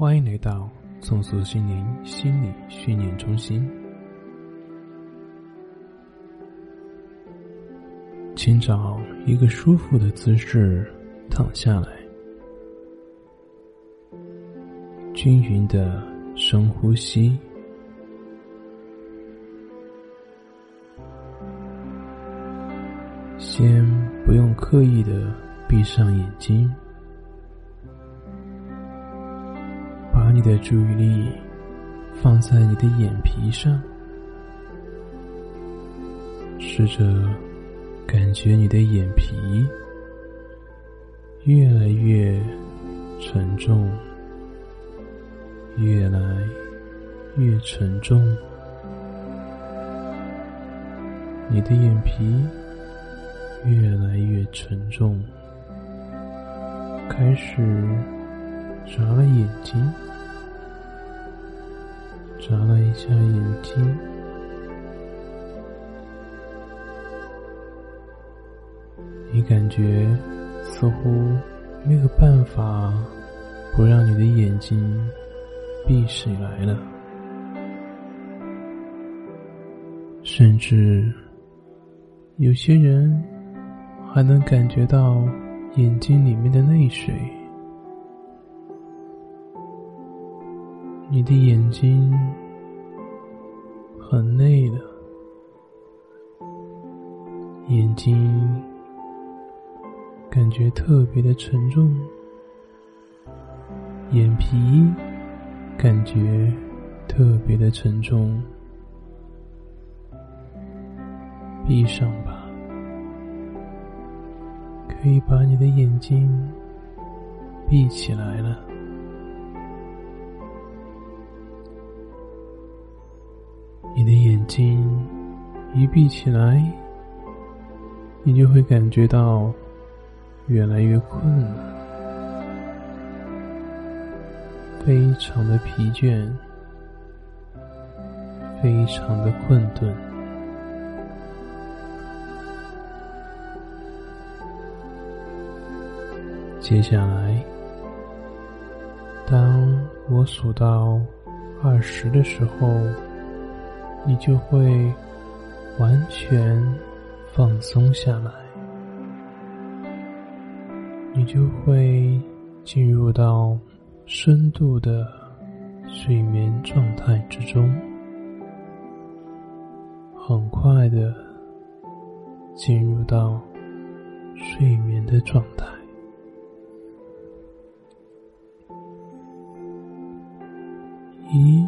欢迎来到重塑心灵心理训练中心。请找一个舒服的姿势躺下来，均匀的深呼吸。先不用刻意的闭上眼睛。你的注意力放在你的眼皮上，试着感觉你的眼皮越来越沉重，越来越沉重。你的眼皮越来越沉重，开始眨了眼睛。眨了一下眼睛，你感觉似乎没有办法不让你的眼睛闭起来了，甚至有些人还能感觉到眼睛里面的泪水。你的眼睛很累了，眼睛感觉特别的沉重，眼皮感觉特别的沉重。闭上吧，可以把你的眼睛闭起来了。你的眼睛一闭起来，你就会感觉到越来越困了，非常的疲倦，非常的困顿。接下来，当我数到二十的时候。你就会完全放松下来，你就会进入到深度的睡眠状态之中，很快的进入到睡眠的状态。一。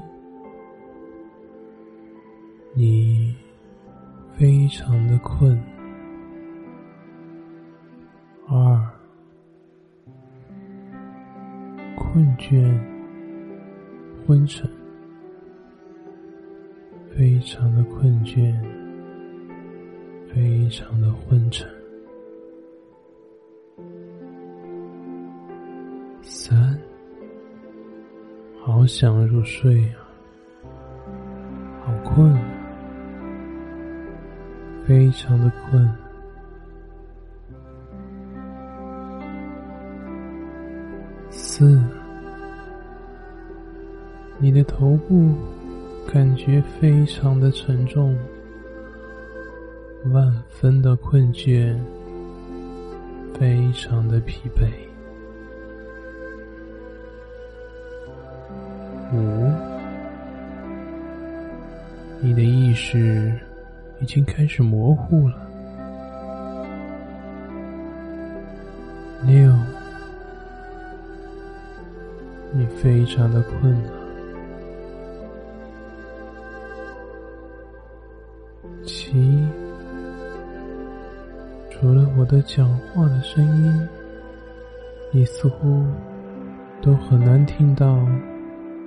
常的沉重，万分的困倦，非常的疲惫。五，你的意识。已经开始模糊了。六，你非常的困了。我的讲话的声音，你似乎都很难听到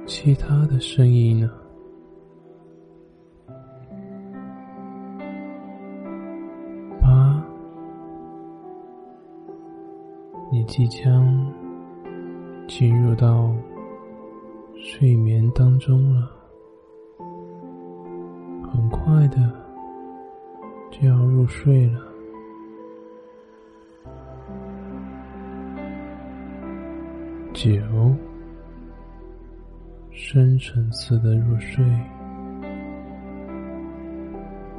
其他的声音呢。即将进入到睡眠当中了，很快的就要入睡了。九，深层次的入睡，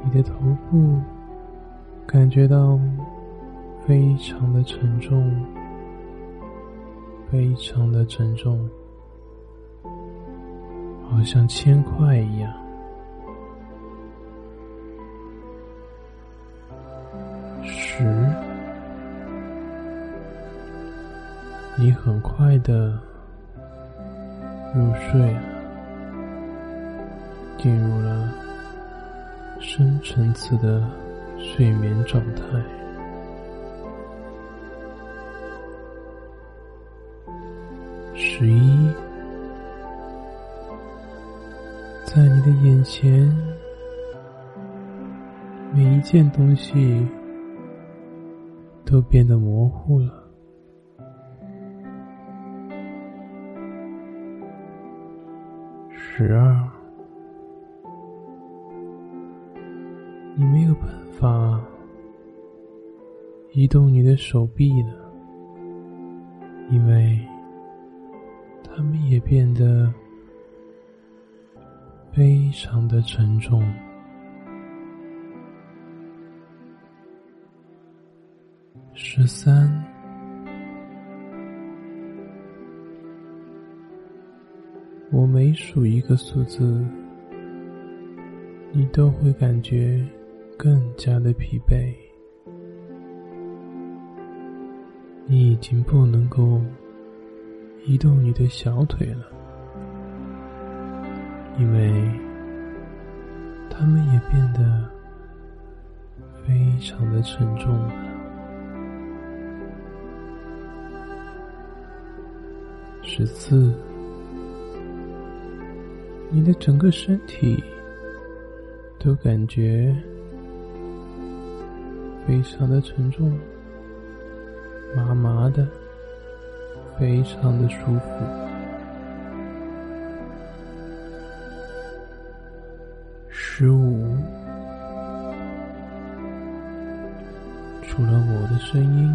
你的头部感觉到非常的沉重，非常的沉重，好像铅块一样。你很快的。入睡，进入了深层次的睡眠状态。十一，在你的眼前，每一件东西都变得模糊了。十二，你没有办法移动你的手臂了，因为它们也变得非常的沉重。十三。我每数一个数字，你都会感觉更加的疲惫。你已经不能够移动你的小腿了，因为它们也变得非常的沉重了。十四。你的整个身体都感觉非常的沉重，麻麻的，非常的舒服。十五，除了我的声音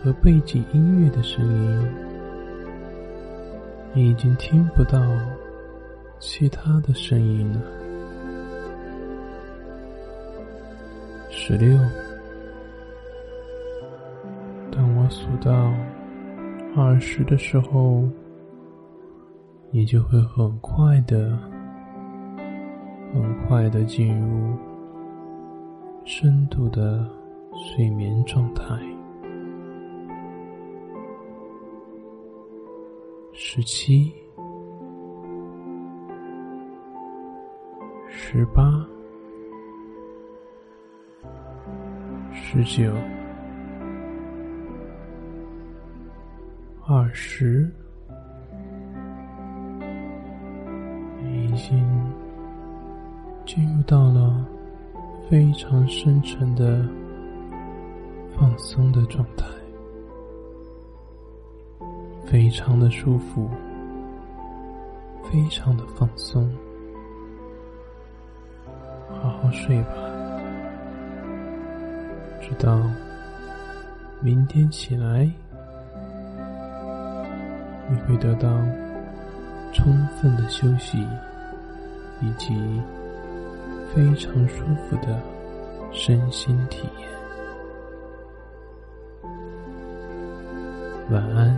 和背景音乐的声音，你已经听不到。其他的声音呢？十六。当我数到二十的时候，你就会很快的、很快的进入深度的睡眠状态。十七。十八、十九、二十，已经进入到了非常深沉的放松的状态，非常的舒服，非常的放松。好睡吧，直到明天起来，你会得到充分的休息以及非常舒服的身心体验。晚安。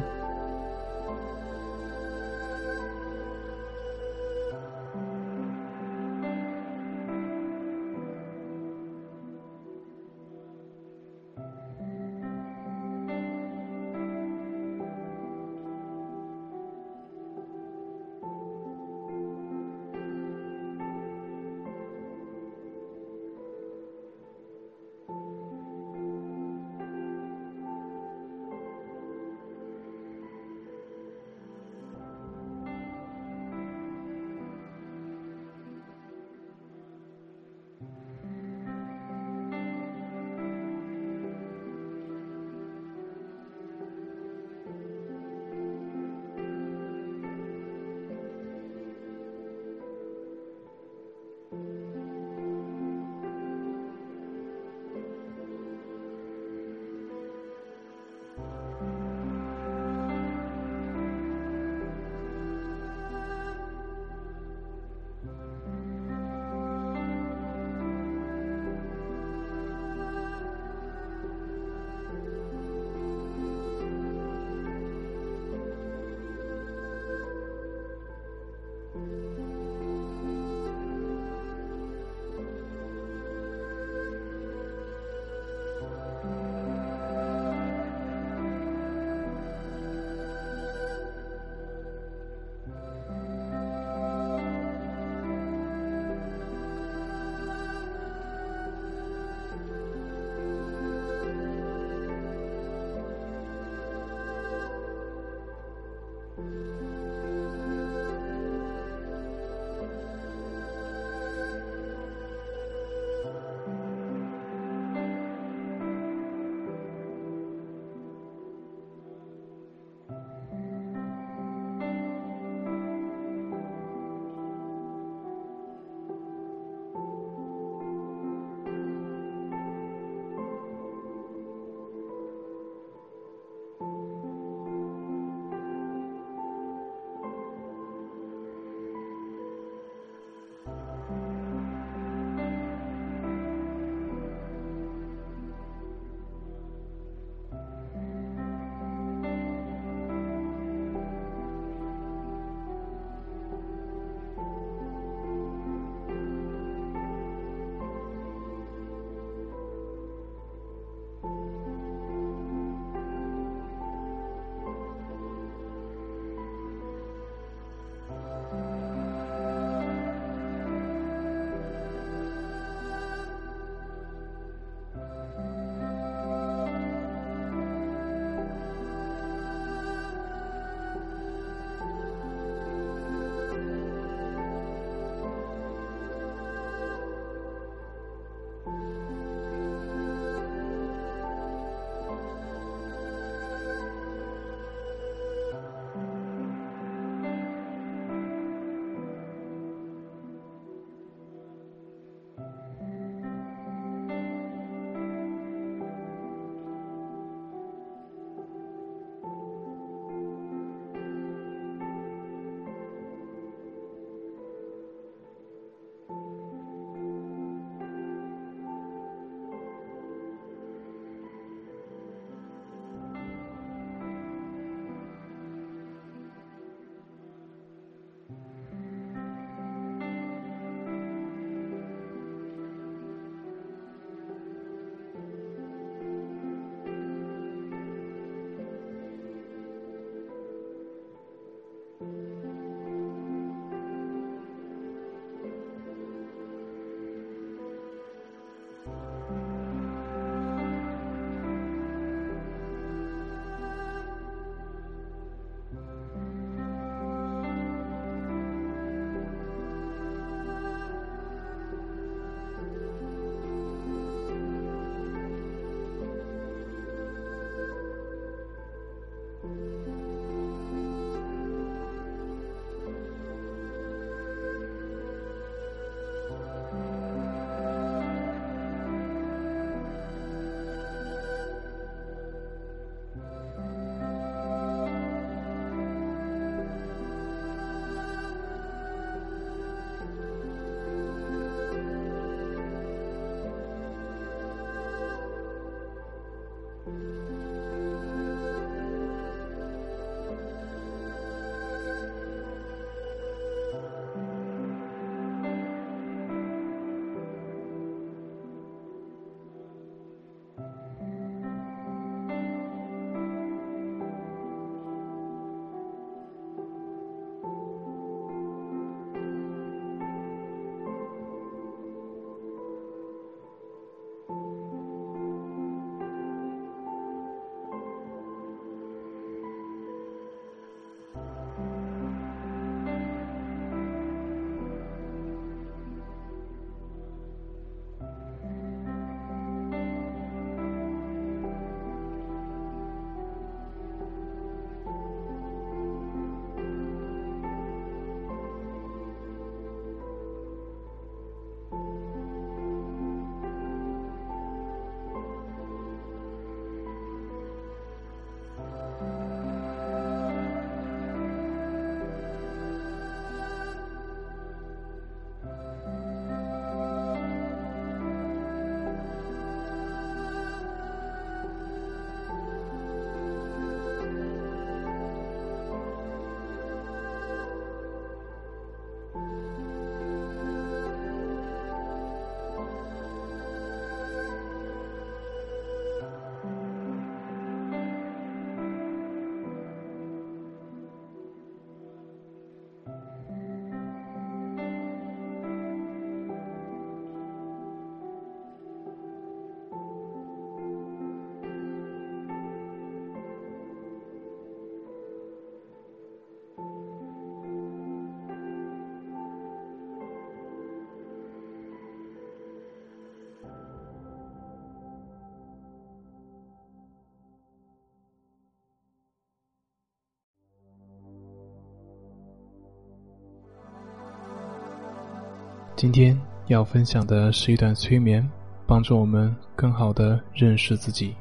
今天要分享的是一段催眠，帮助我们更好的认识自己。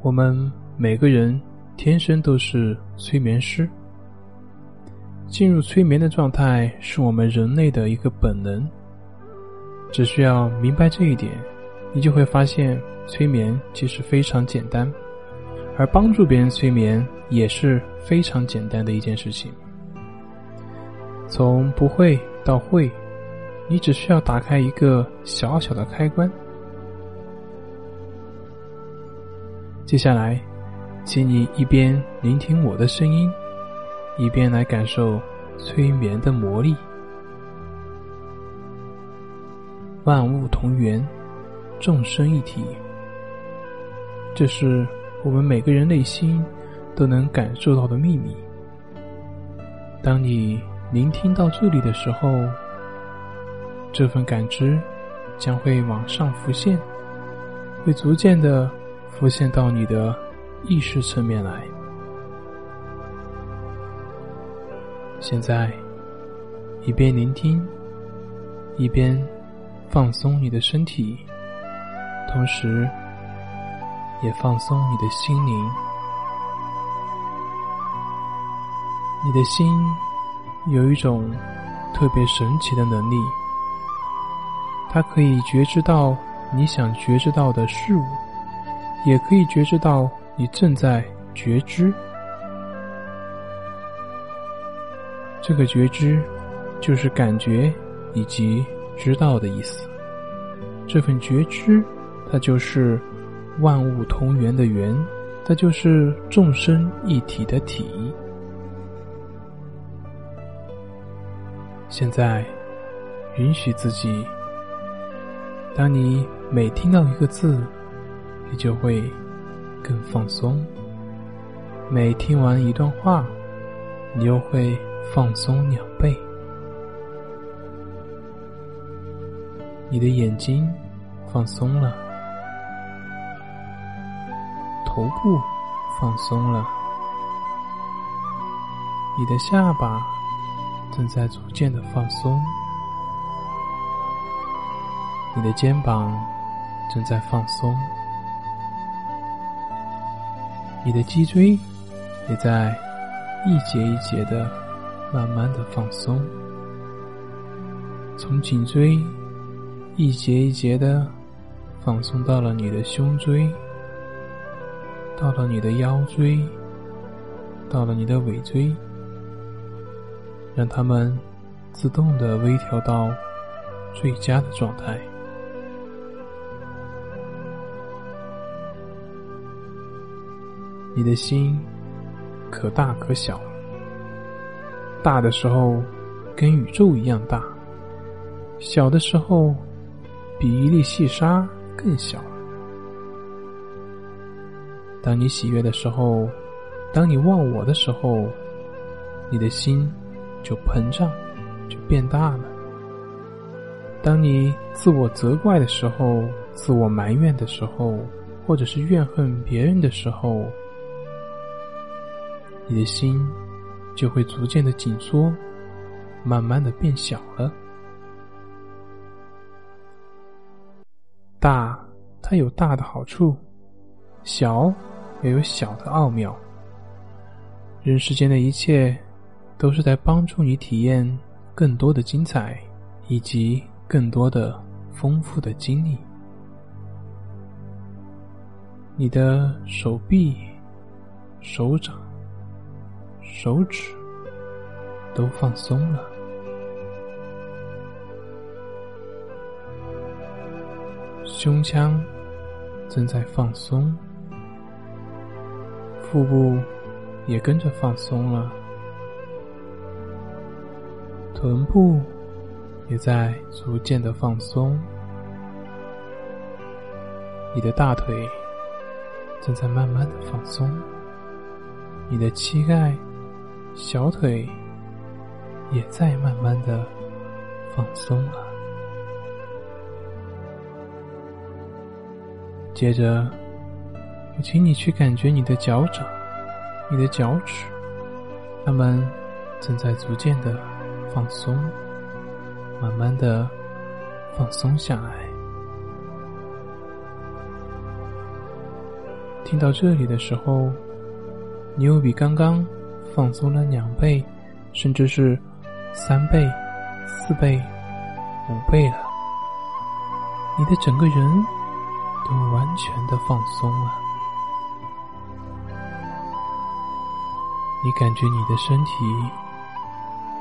我们每个人天生都是催眠师。进入催眠的状态是我们人类的一个本能。只需要明白这一点，你就会发现催眠其实非常简单，而帮助别人催眠也是非常简单的一件事情。从不会到会，你只需要打开一个小小的开关。接下来，请你一边聆听我的声音，一边来感受催眠的魔力。万物同源，众生一体，这是我们每个人内心都能感受到的秘密。当你。聆听到这里的时候，这份感知将会往上浮现，会逐渐的浮现到你的意识层面来。现在，一边聆听，一边放松你的身体，同时也放松你的心灵，你的心。有一种特别神奇的能力，它可以觉知到你想觉知到的事物，也可以觉知到你正在觉知。这个觉知就是感觉以及知道的意思。这份觉知，它就是万物同源的源，它就是众生一体的体。现在，允许自己。当你每听到一个字，你就会更放松；每听完一段话，你又会放松两倍。你的眼睛放松了，头部放松了，你的下巴。正在逐渐的放松，你的肩膀正在放松，你的脊椎也在一节一节的慢慢的放松，从颈椎一节一节的放松到了你的胸椎，到了你的腰椎，到了你的尾椎，让它们自动的微调到最佳的状态。你的心可大可小，大的时候跟宇宙一样大，小的时候比一粒细沙更小。当你喜悦的时候，当你忘我的时候，你的心就膨胀，就变大了。当你自我责怪的时候，自我埋怨的时候，或者是怨恨别人的时候，你的心就会逐渐的紧缩，慢慢的变小了。大，它有大的好处；小，也有小的奥妙。人世间的一切，都是在帮助你体验更多的精彩，以及更多的丰富的经历。你的手臂、手掌。手指都放松了，胸腔正在放松，腹部也跟着放松了，臀部也在逐渐的放松，你的大腿正在慢慢的放松，你的膝盖。小腿也在慢慢的放松了。接着，我请你去感觉你的脚掌、你的脚趾，它们正在逐渐的放松，慢慢的放松下来。听到这里的时候，你又比刚刚。放松了两倍，甚至是三倍、四倍、五倍了。你的整个人都完全的放松了。你感觉你的身体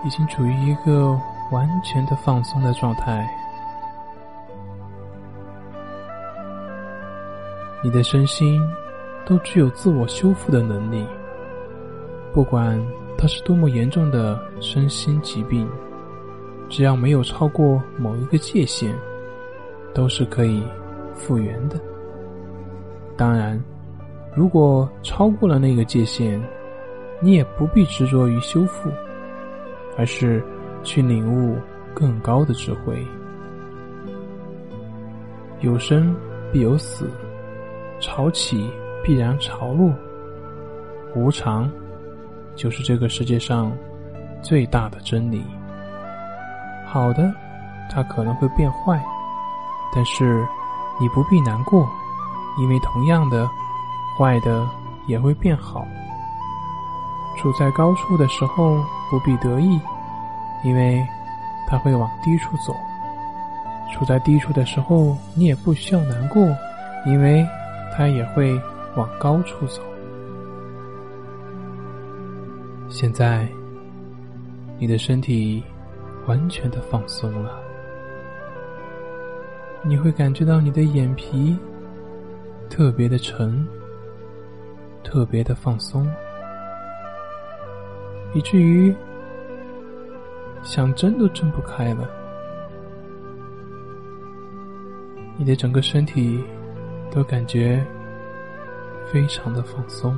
已经处于一个完全的放松的状态，你的身心都具有自我修复的能力。不管它是多么严重的身心疾病，只要没有超过某一个界限，都是可以复原的。当然，如果超过了那个界限，你也不必执着于修复，而是去领悟更高的智慧。有生必有死，潮起必然潮落，无常。就是这个世界上最大的真理。好的，它可能会变坏，但是你不必难过，因为同样的，坏的也会变好。处在高处的时候不必得意，因为它会往低处走；处在低处的时候，你也不需要难过，因为它也会往高处走。现在，你的身体完全的放松了。你会感觉到你的眼皮特别的沉，特别的放松，以至于想睁都睁不开了。你的整个身体都感觉非常的放松，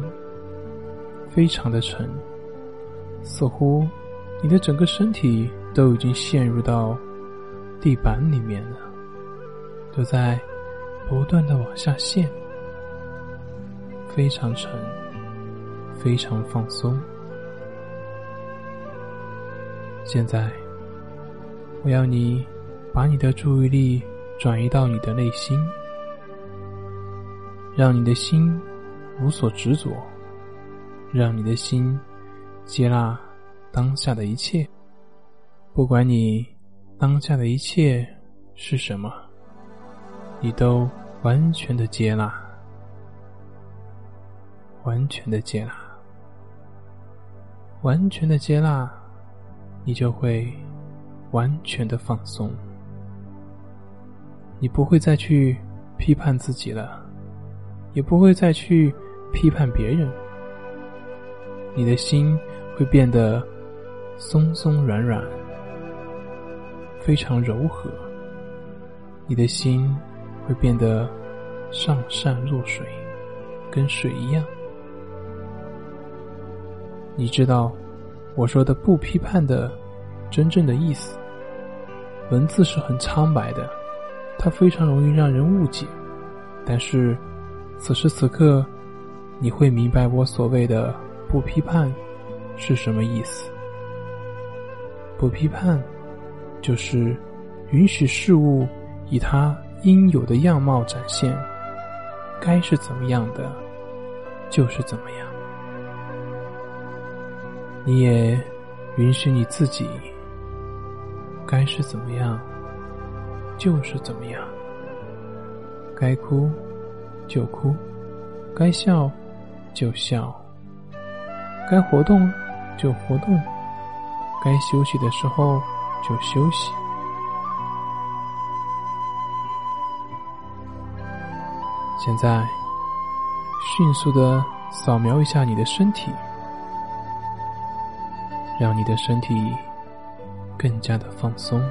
非常的沉。似乎你的整个身体都已经陷入到地板里面了，都在不断的往下陷，非常沉，非常放松。现在，我要你把你的注意力转移到你的内心，让你的心无所执着，让你的心。接纳当下的一切，不管你当下的一切是什么，你都完全的接纳，完全的接纳，完全的接纳，你就会完全的放松。你不会再去批判自己了，也不会再去批判别人。你的心会变得松松软软，非常柔和。你的心会变得上善若水，跟水一样。你知道我说的不批判的真正的意思。文字是很苍白的。它非常容易让人误解，但是此时此刻，你会明白我所谓的不批判是什么意思。不批判，就是允许事物以它应有的样貌展现，该是怎么样的，就是怎么样。你也允许你自己，该是怎么样。就是怎么样，该哭就哭，该笑就笑，该活动就活动，该休息的时候就休息。现在，迅速的扫描一下你的身体，让你的身体更加的放松。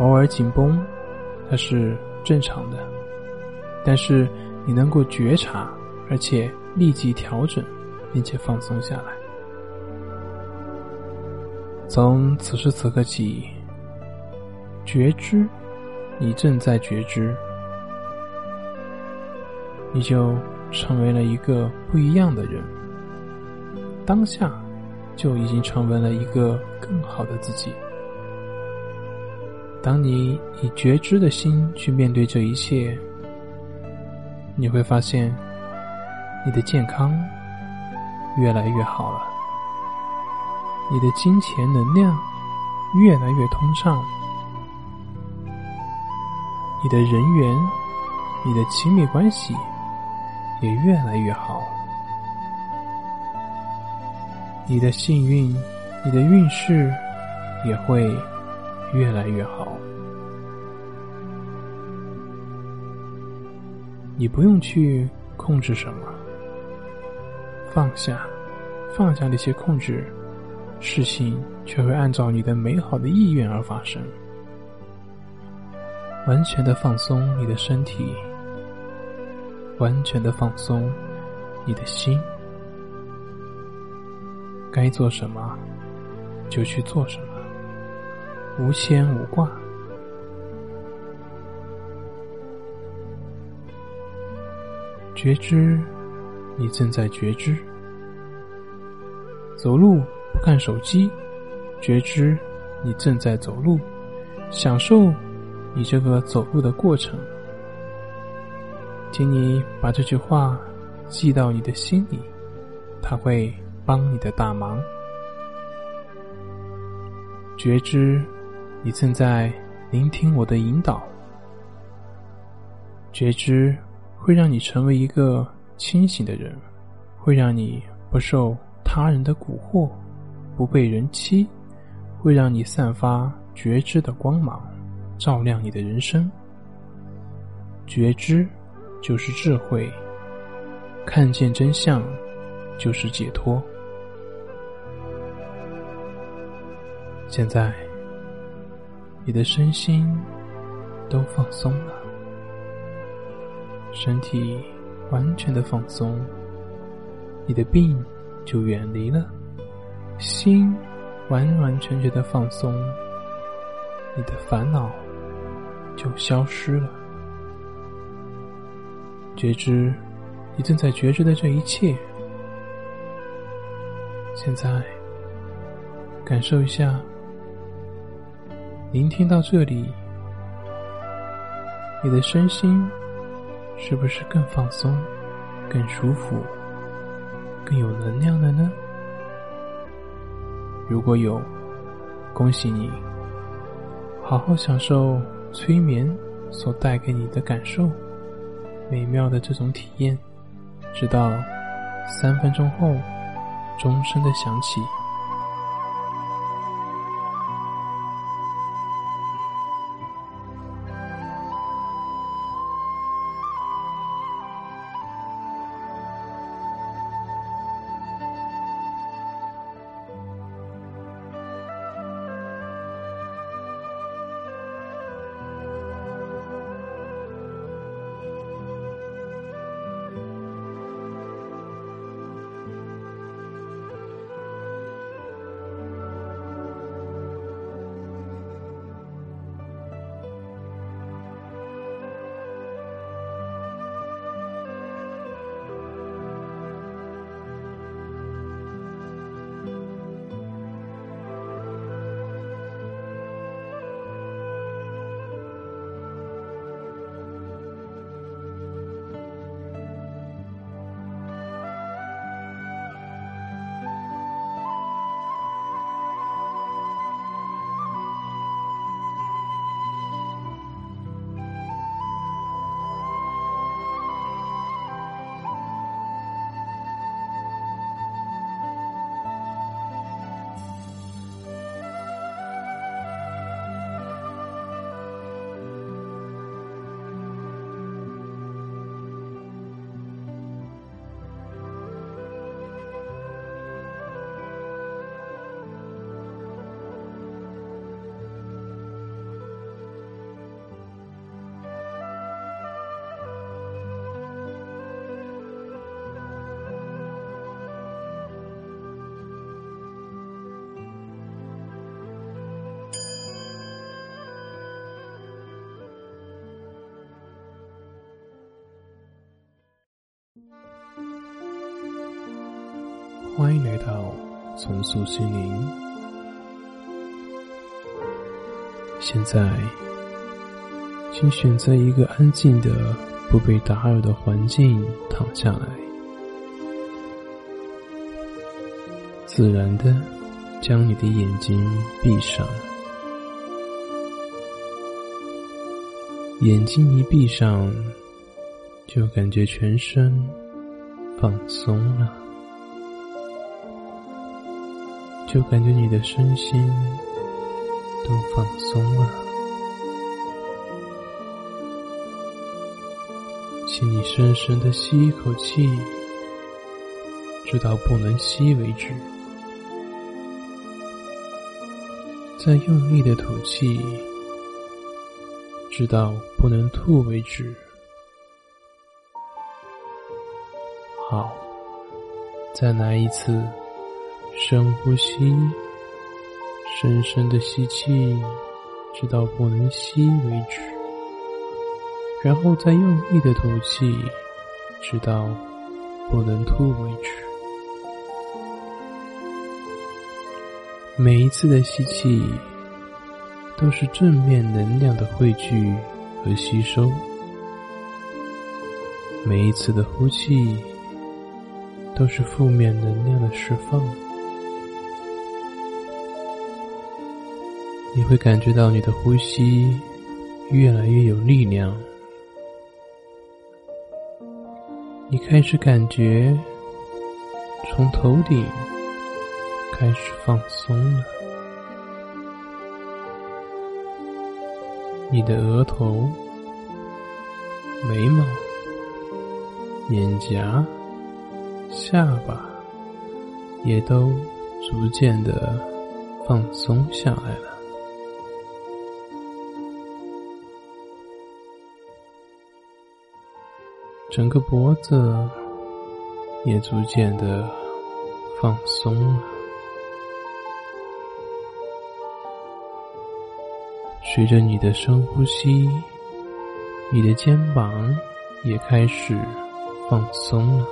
偶尔紧绷，它是正常的，但是你能够觉察，而且立即调整，并且放松下来。从此时此刻起，觉知，你正在觉知，你就成为了一个不一样的人。当下，就已经成为了一个更好的自己。当你以觉知的心去面对这一切，你会发现，你的健康越来越好了，你的金钱能量越来越通畅，你的人缘、你的亲密关系也越来越好，你的幸运、你的运势也会。越来越好，你不用去控制什么，放下，放下那些控制，事情却会按照你的美好的意愿而发生。完全的放松你的身体，完全的放松你的心，该做什么就去做什么。无牵无挂，觉知，你正在觉知。走路不看手机，觉知你正在走路，享受你这个走路的过程。请你把这句话记到你的心里，它会帮你的大忙。觉知。你正在聆听我的引导，觉知会让你成为一个清醒的人，会让你不受他人的蛊惑，不被人欺，会让你散发觉知的光芒，照亮你的人生。觉知就是智慧，看见真相就是解脱。现在。你的身心都放松了，身体完全的放松，你的病就远离了；心完完全全的放松，你的烦恼就消失了。觉知你正在觉知的这一切，现在感受一下。聆听到这里，你的身心是不是更放松、更舒服、更有能量了呢？如果有，恭喜你，好好享受催眠所带给你的感受，美妙的这种体验，直到三分钟后钟声的响起。欢迎来到重塑心灵。现在，请选择一个安静的、不被打扰的环境躺下来，自然的将你的眼睛闭上。眼睛一闭上，就感觉全身放松了。就感觉你的身心都放松了，请你深深的吸一口气，直到不能吸为止，再用力的吐气，直到不能吐为止。好，再来一次。深呼吸，深深的吸气，直到不能吸为止，然后再用力的吐气，直到不能吐为止。每一次的吸气都是正面能量的汇聚和吸收，每一次的呼气都是负面能量的释放。你会感觉到你的呼吸越来越有力量，你开始感觉从头顶开始放松了，你的额头、眉毛、脸颊、下巴也都逐渐的放松下来了。整个脖子也逐渐的放松了，随着你的深呼吸，你的肩膀也开始放松了。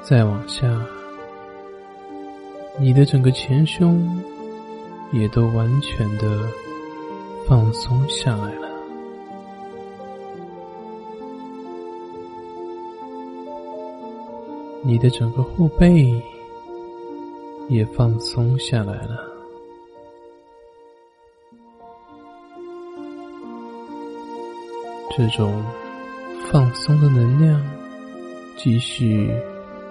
再往下，你的整个前胸也都完全的。放松下来了，你的整个后背也放松下来了。这种放松的能量继续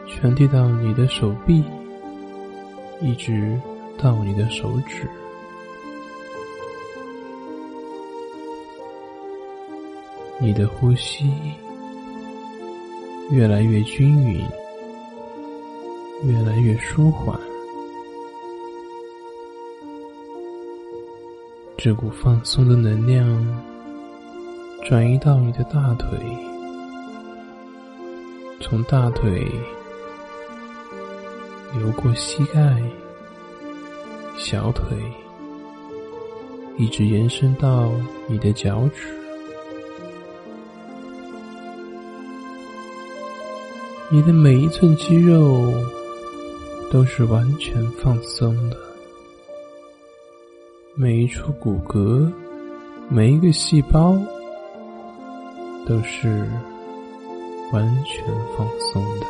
传递到你的手臂，一直到你的手指。你的呼吸越来越均匀，越来越舒缓。这股放松的能量转移到你的大腿，从大腿流过膝盖、小腿，一直延伸到你的脚趾。你的每一寸肌肉都是完全放松的，每一处骨骼、每一个细胞都是完全放松的。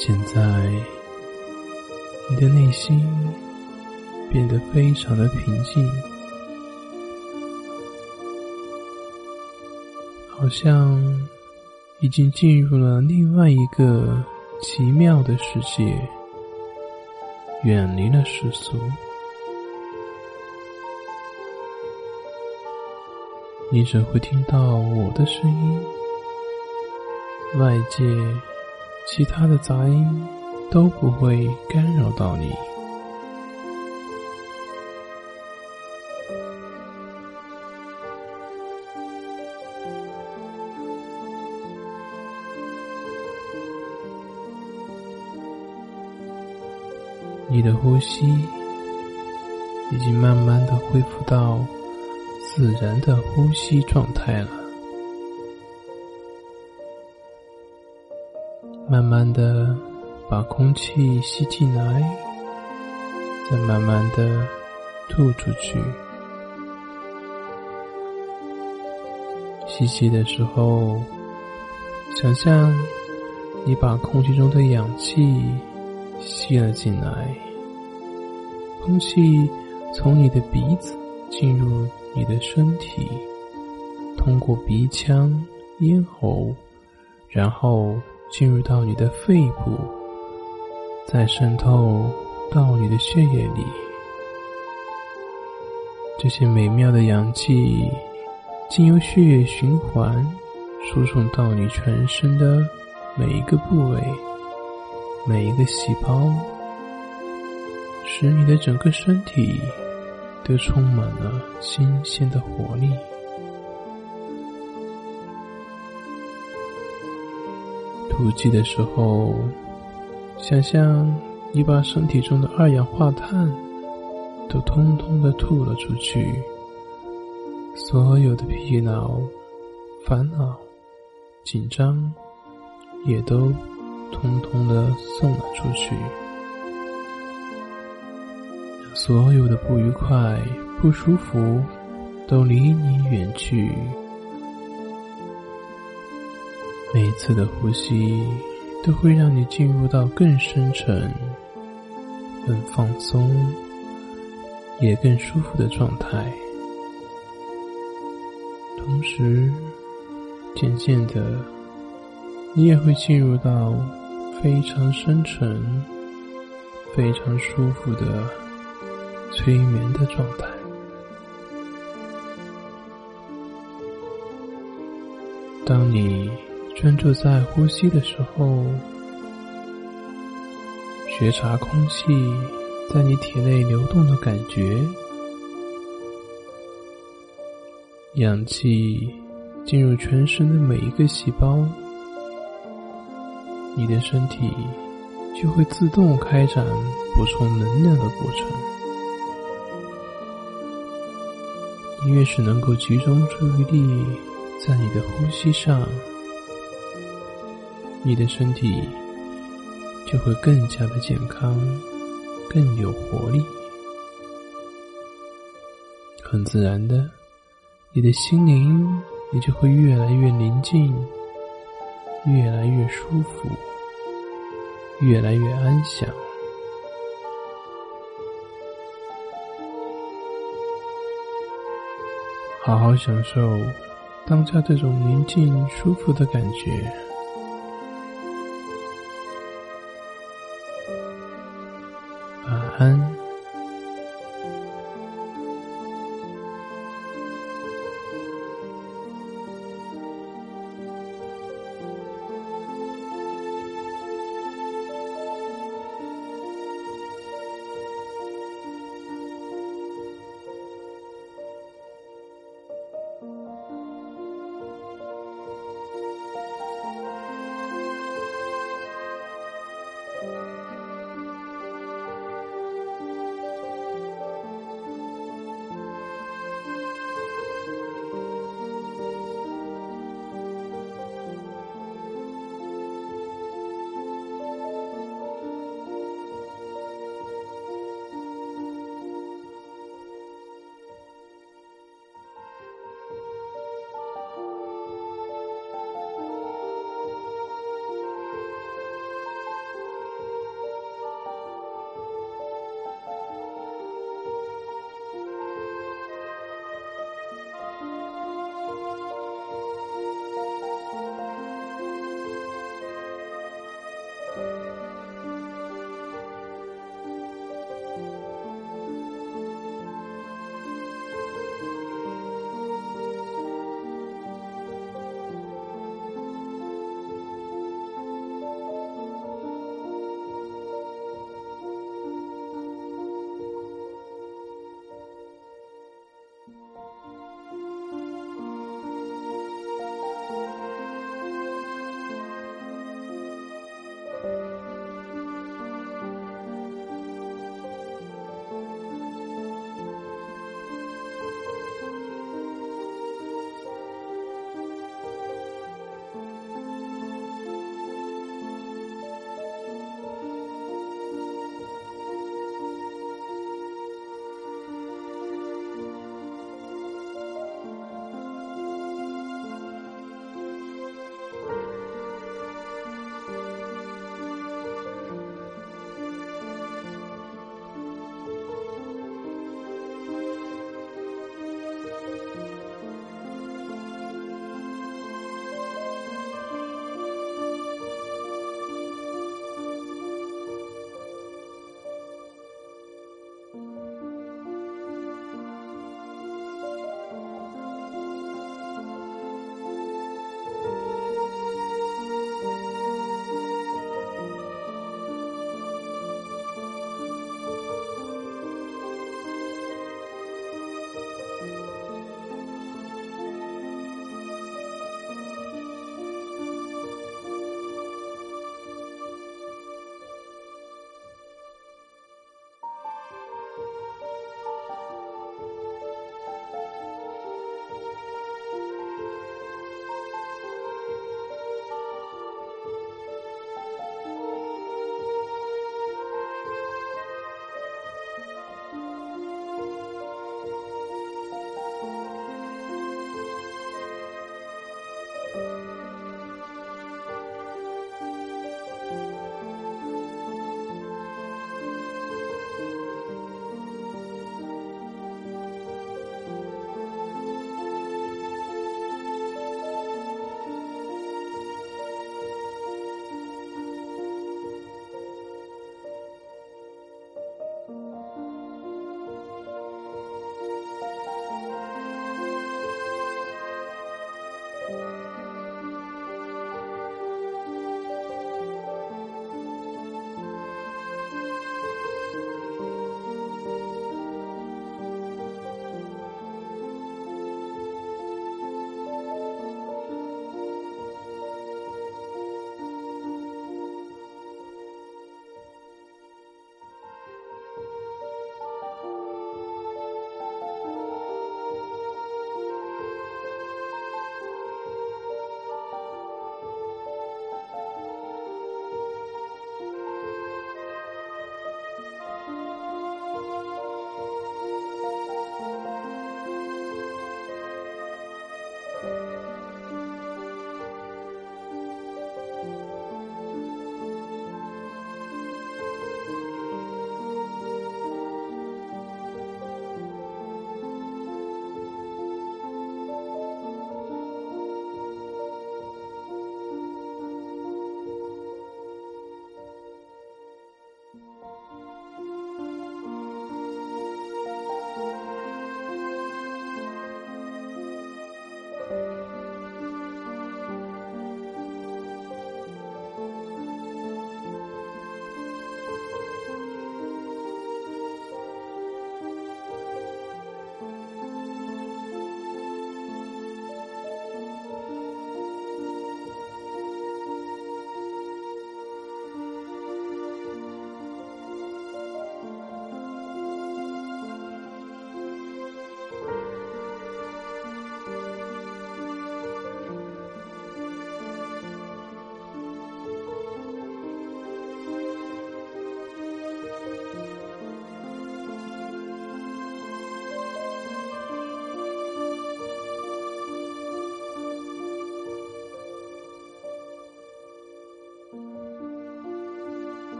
现在，你的内心变得非常的平静。好像已经进入了另外一个奇妙的世界，远离了世俗。你只会听到我的声音，外界其他的杂音都不会干扰到你。你的呼吸已经慢慢的恢复到自然的呼吸状态了，慢慢的把空气吸进来，再慢慢的吐出去。吸气的时候，想象你把空气中的氧气吸了进来。空气从你的鼻子进入你的身体，通过鼻腔、咽喉，然后进入到你的肺部，再渗透到你的血液里。这些美妙的氧气经由血液循环，输送到你全身的每一个部位、每一个细胞。使你的整个身体都充满了新鲜的活力。吐气的时候，想象你把身体中的二氧化碳都通通的吐了出去，所有的疲劳、烦恼、紧张也都通通的送了出去。所有的不愉快、不舒服都离你远去。每一次的呼吸都会让你进入到更深沉、更放松、也更舒服的状态。同时，渐渐的，你也会进入到非常深沉、非常舒服的。催眠的状态。当你专注在呼吸的时候，觉察空气在你体内流动的感觉，氧气进入全身的每一个细胞，你的身体就会自动开展补充能量的过程。你越是能够集中注意力在你的呼吸上，你的身体就会更加的健康，更有活力。很自然的，你的心灵也就会越来越宁静，越来越舒服，越来越安详。好好享受当下这种宁静、舒服的感觉。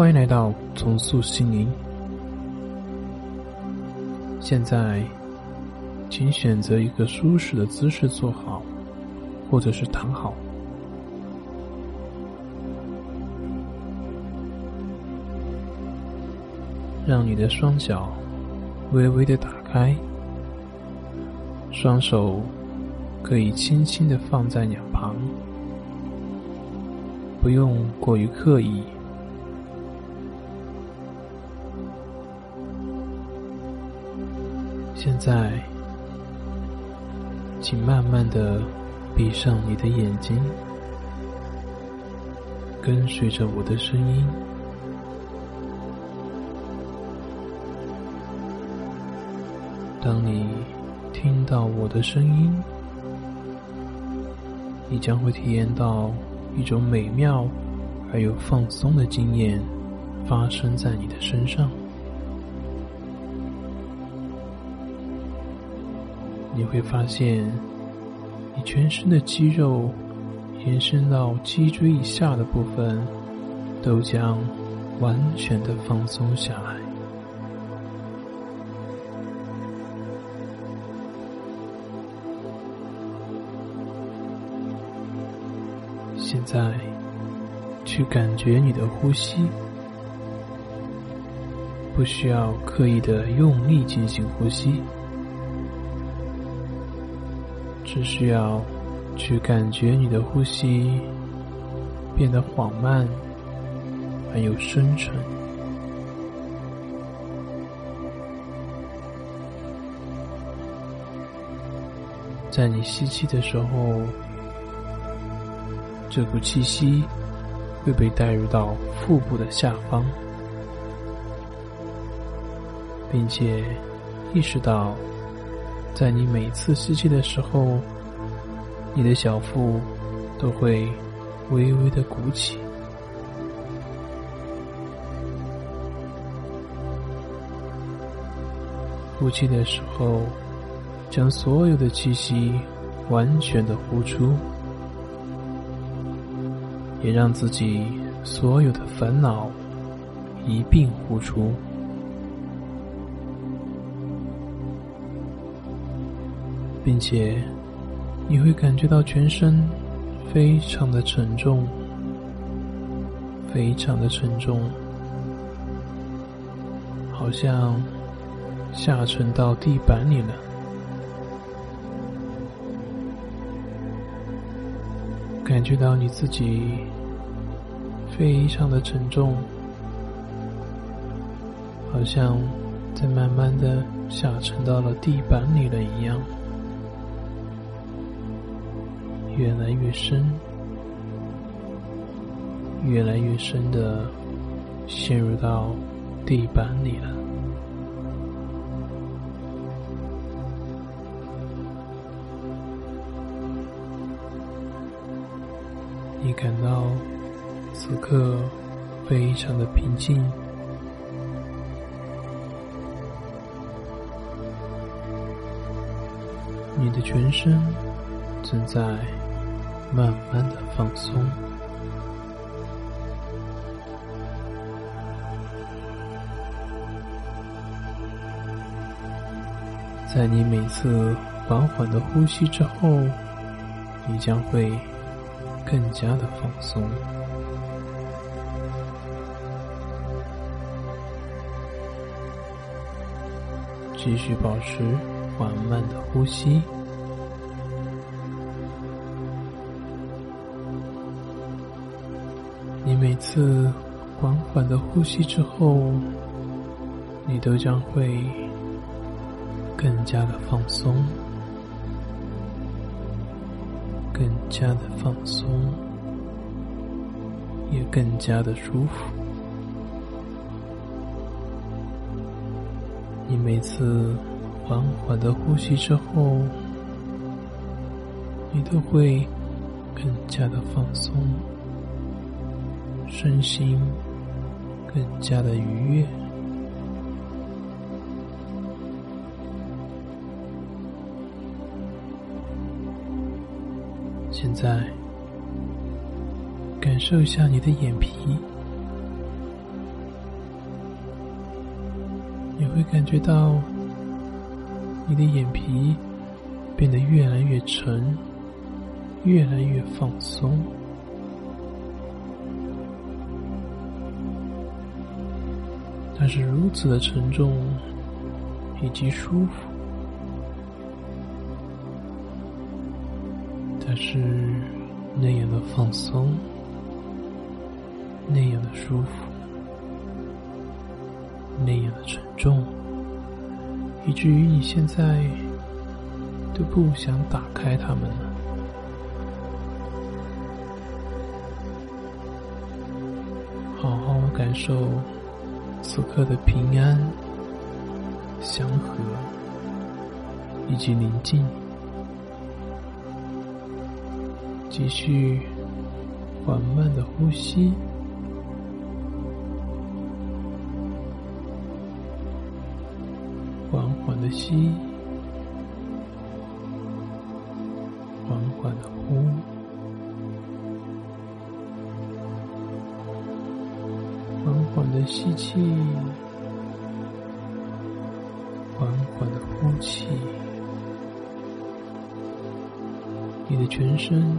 欢迎来到重塑心灵。现在，请选择一个舒适的姿势坐好，或者是躺好，让你的双脚微微的打开，双手可以轻轻的放在两旁，不用过于刻意。现在，请慢慢的闭上你的眼睛，跟随着我的声音。当你听到我的声音，你将会体验到一种美妙而又放松的经验发生在你的身上。你会发现，你全身的肌肉延伸到脊椎以下的部分，都将完全的放松下来。现在，去感觉你的呼吸，不需要刻意的用力进行呼吸。只需要去感觉你的呼吸变得缓慢而又深沉，在你吸气的时候，这股气息会被带入到腹部的下方，并且意识到。在你每次吸气的时候，你的小腹都会微微的鼓起；呼气的时候，将所有的气息完全的呼出，也让自己所有的烦恼一并呼出。并且，你会感觉到全身非常的沉重，非常的沉重，好像下沉到地板里了。感觉到你自己非常的沉重，好像在慢慢的下沉到了地板里了一样。越来越深，越来越深的陷入到地板里了。你感到此刻非常的平静，你的全身正在。慢慢的放松，在你每次缓缓的呼吸之后，你将会更加的放松。继续保持缓慢的呼吸。次缓缓的呼吸之后，你都将会更加的放松，更加的放松，也更加的舒服。你每次缓缓的呼吸之后，你都会更加的放松。身心更加的愉悦。现在，感受一下你的眼皮，你会感觉到你的眼皮变得越来越沉，越来越放松。它是如此的沉重以及舒服，它是那样的放松，那样的舒服，那样的沉重，以至于你现在都不想打开它们了。好好感受。此刻的平安、祥和以及宁静，继续缓慢的呼吸，缓缓的吸，的全身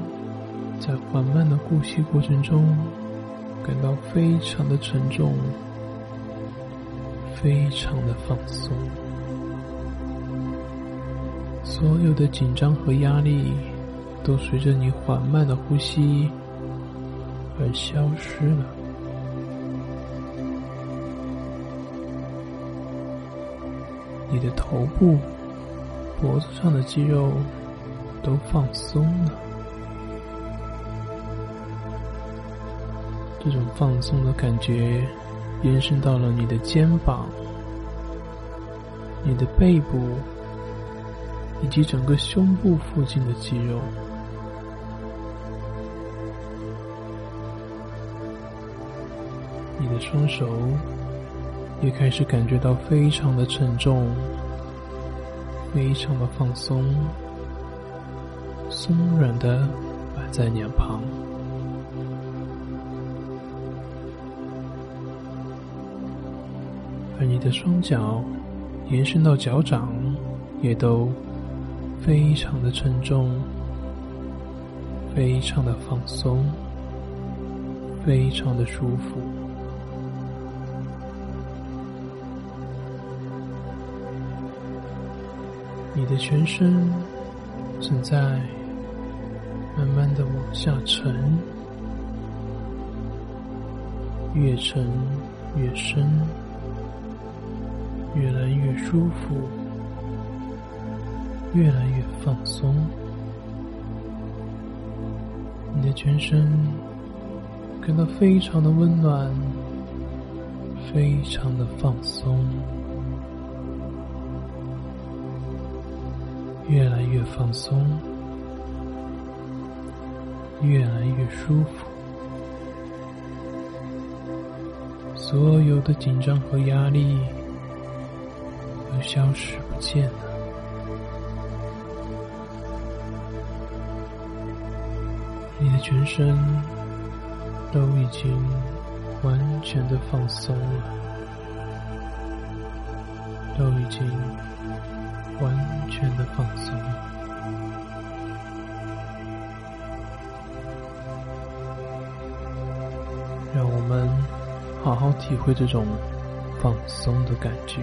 在缓慢的呼吸过程中，感到非常的沉重，非常的放松。所有的紧张和压力，都随着你缓慢的呼吸而消失了。你的头部、脖子上的肌肉都放松了，这种放松的感觉延伸到了你的肩膀、你的背部以及整个胸部附近的肌肉，你的双手。也开始感觉到非常的沉重，非常的放松，松软的摆在脸旁，你的双脚延伸到脚掌，也都非常的沉重，非常的放松，非常的舒服。你的全身正在慢慢的往下沉，越沉越深，越来越舒服，越来越放松。你的全身感到非常的温暖，非常的放松。越来越放松，越来越舒服，所有的紧张和压力都消失不见了。你的全身都已经完全的放松了，都已经。完全的放松了，让我们好好体会这种放松的感觉。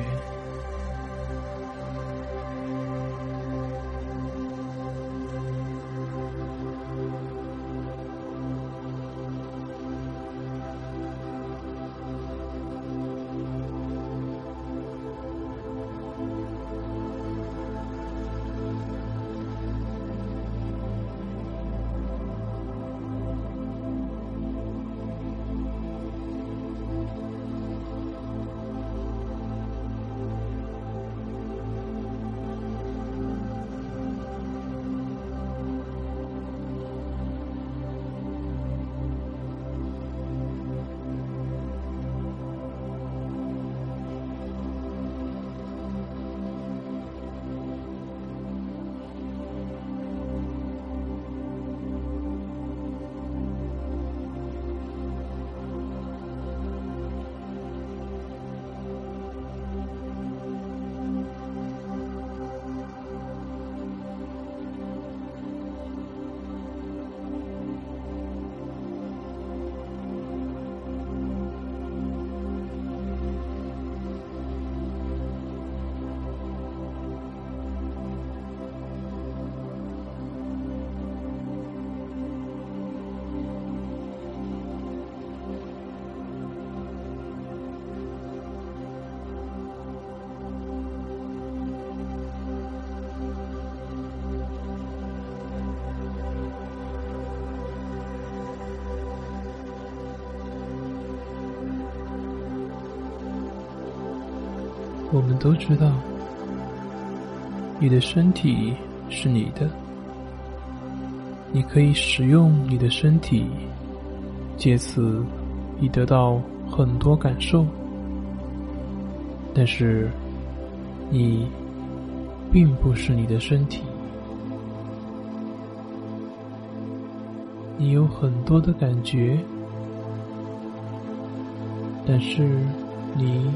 我们都知道，你的身体是你的，你可以使用你的身体，借此以得到很多感受。但是，你并不是你的身体，你有很多的感觉，但是你。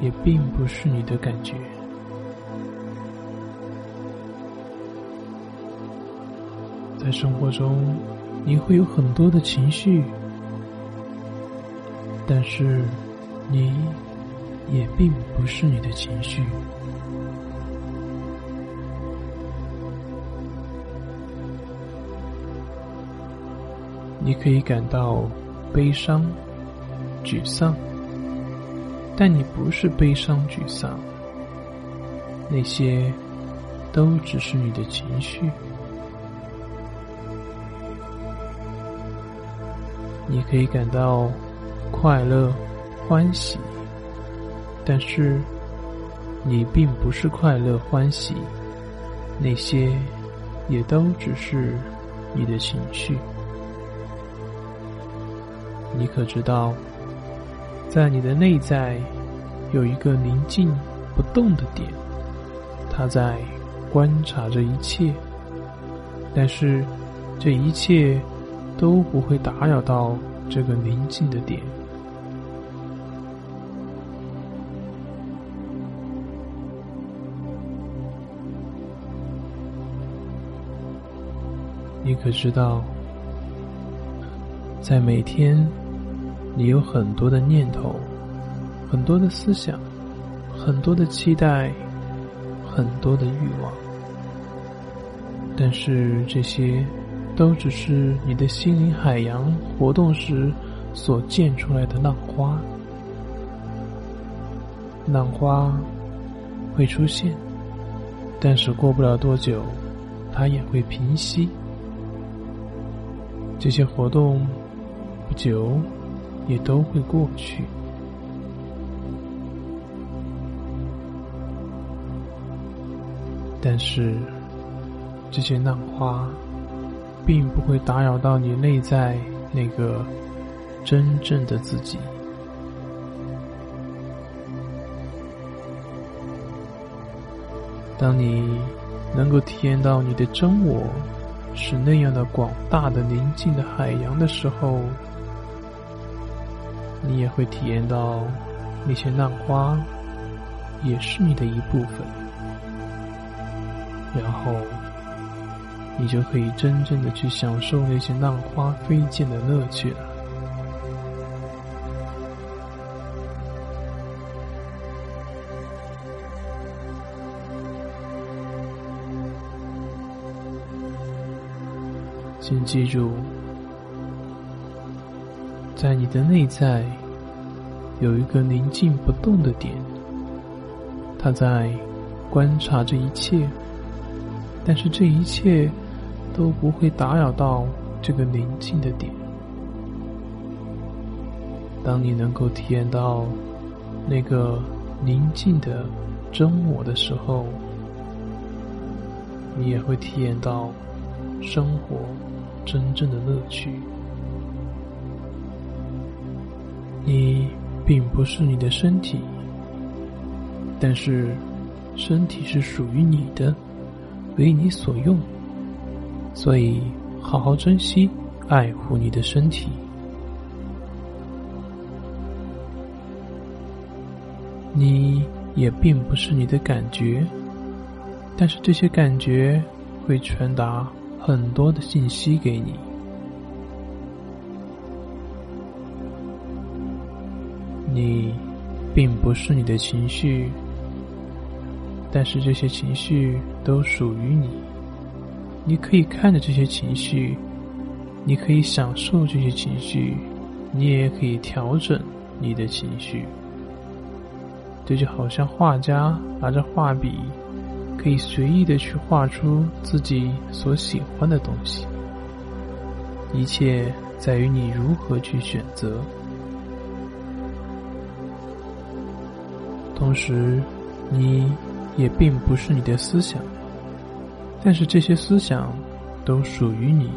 也并不是你的感觉，在生活中，你会有很多的情绪，但是你也并不是你的情绪。你可以感到悲伤、沮丧。但你不是悲伤、沮丧，那些都只是你的情绪。你可以感到快乐、欢喜，但是你并不是快乐、欢喜，那些也都只是你的情绪。你可知道？在你的内在有一个宁静不动的点，它在观察着一切，但是这一切都不会打扰到这个宁静的点。你可知道，在每天。你有很多的念头，很多的思想，很多的期待，很多的欲望，但是这些都只是你的心灵海洋活动时所溅出来的浪花。浪花会出现，但是过不了多久，它也会平息。这些活动不久。也都会过去，但是这些浪花并不会打扰到你内在那个真正的自己。当你能够体验到你的真我是那样的广大的宁静的海洋的时候。你也会体验到，那些浪花也是你的一部分，然后你就可以真正的去享受那些浪花飞溅的乐趣了。请记住。在你的内在有一个宁静不动的点，它在观察这一切，但是这一切都不会打扰到这个宁静的点。当你能够体验到那个宁静的真我的时候，你也会体验到生活真正的乐趣。你并不是你的身体，但是身体是属于你的，为你所用，所以好好珍惜、爱护你的身体。你也并不是你的感觉，但是这些感觉会传达很多的信息给你。你并不是你的情绪，但是这些情绪都属于你。你可以看着这些情绪，你可以享受这些情绪，你也可以调整你的情绪。这就好像画家拿着画笔，可以随意的去画出自己所喜欢的东西。一切在于你如何去选择。同时，你也并不是你的思想，但是这些思想都属于你。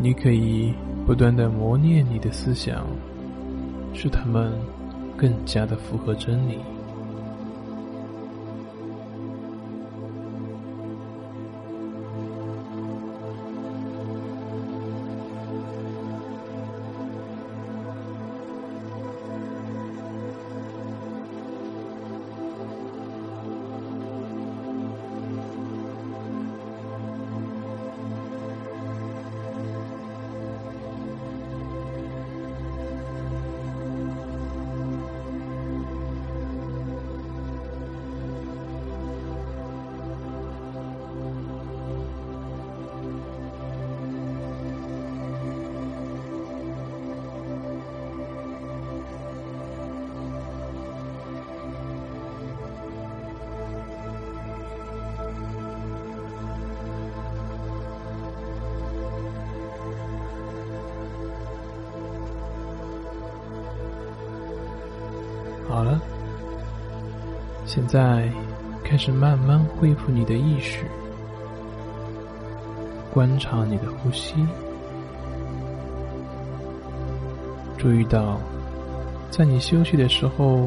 你可以不断的磨练你的思想，使他们更加的符合真理。好了，现在开始慢慢恢复你的意识，观察你的呼吸，注意到，在你休息的时候，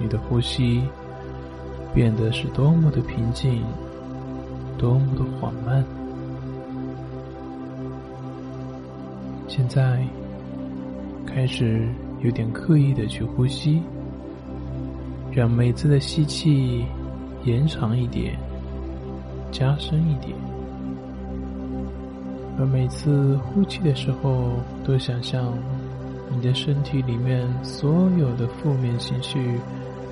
你的呼吸变得是多么的平静，多么的缓慢。现在开始有点刻意的去呼吸。让每次的吸气延长一点，加深一点；而每次呼气的时候，都想象你的身体里面所有的负面情绪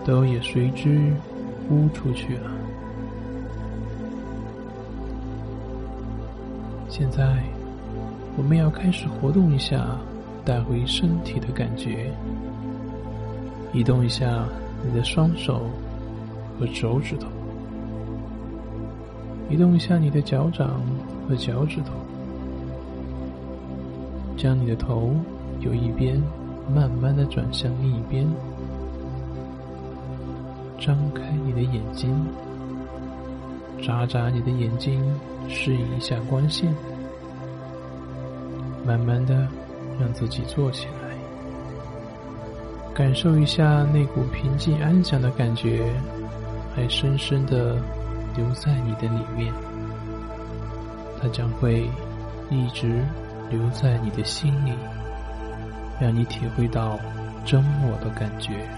都也随之呼出去了。现在，我们要开始活动一下带回身体的感觉，移动一下。你的双手和手指头，移动一下你的脚掌和脚趾头，将你的头由一边慢慢的转向另一边，张开你的眼睛，眨眨你的眼睛，适应一下光线，慢慢的让自己坐起来。感受一下那股平静安详的感觉，还深深的留在你的里面。它将会一直留在你的心里，让你体会到真我的感觉。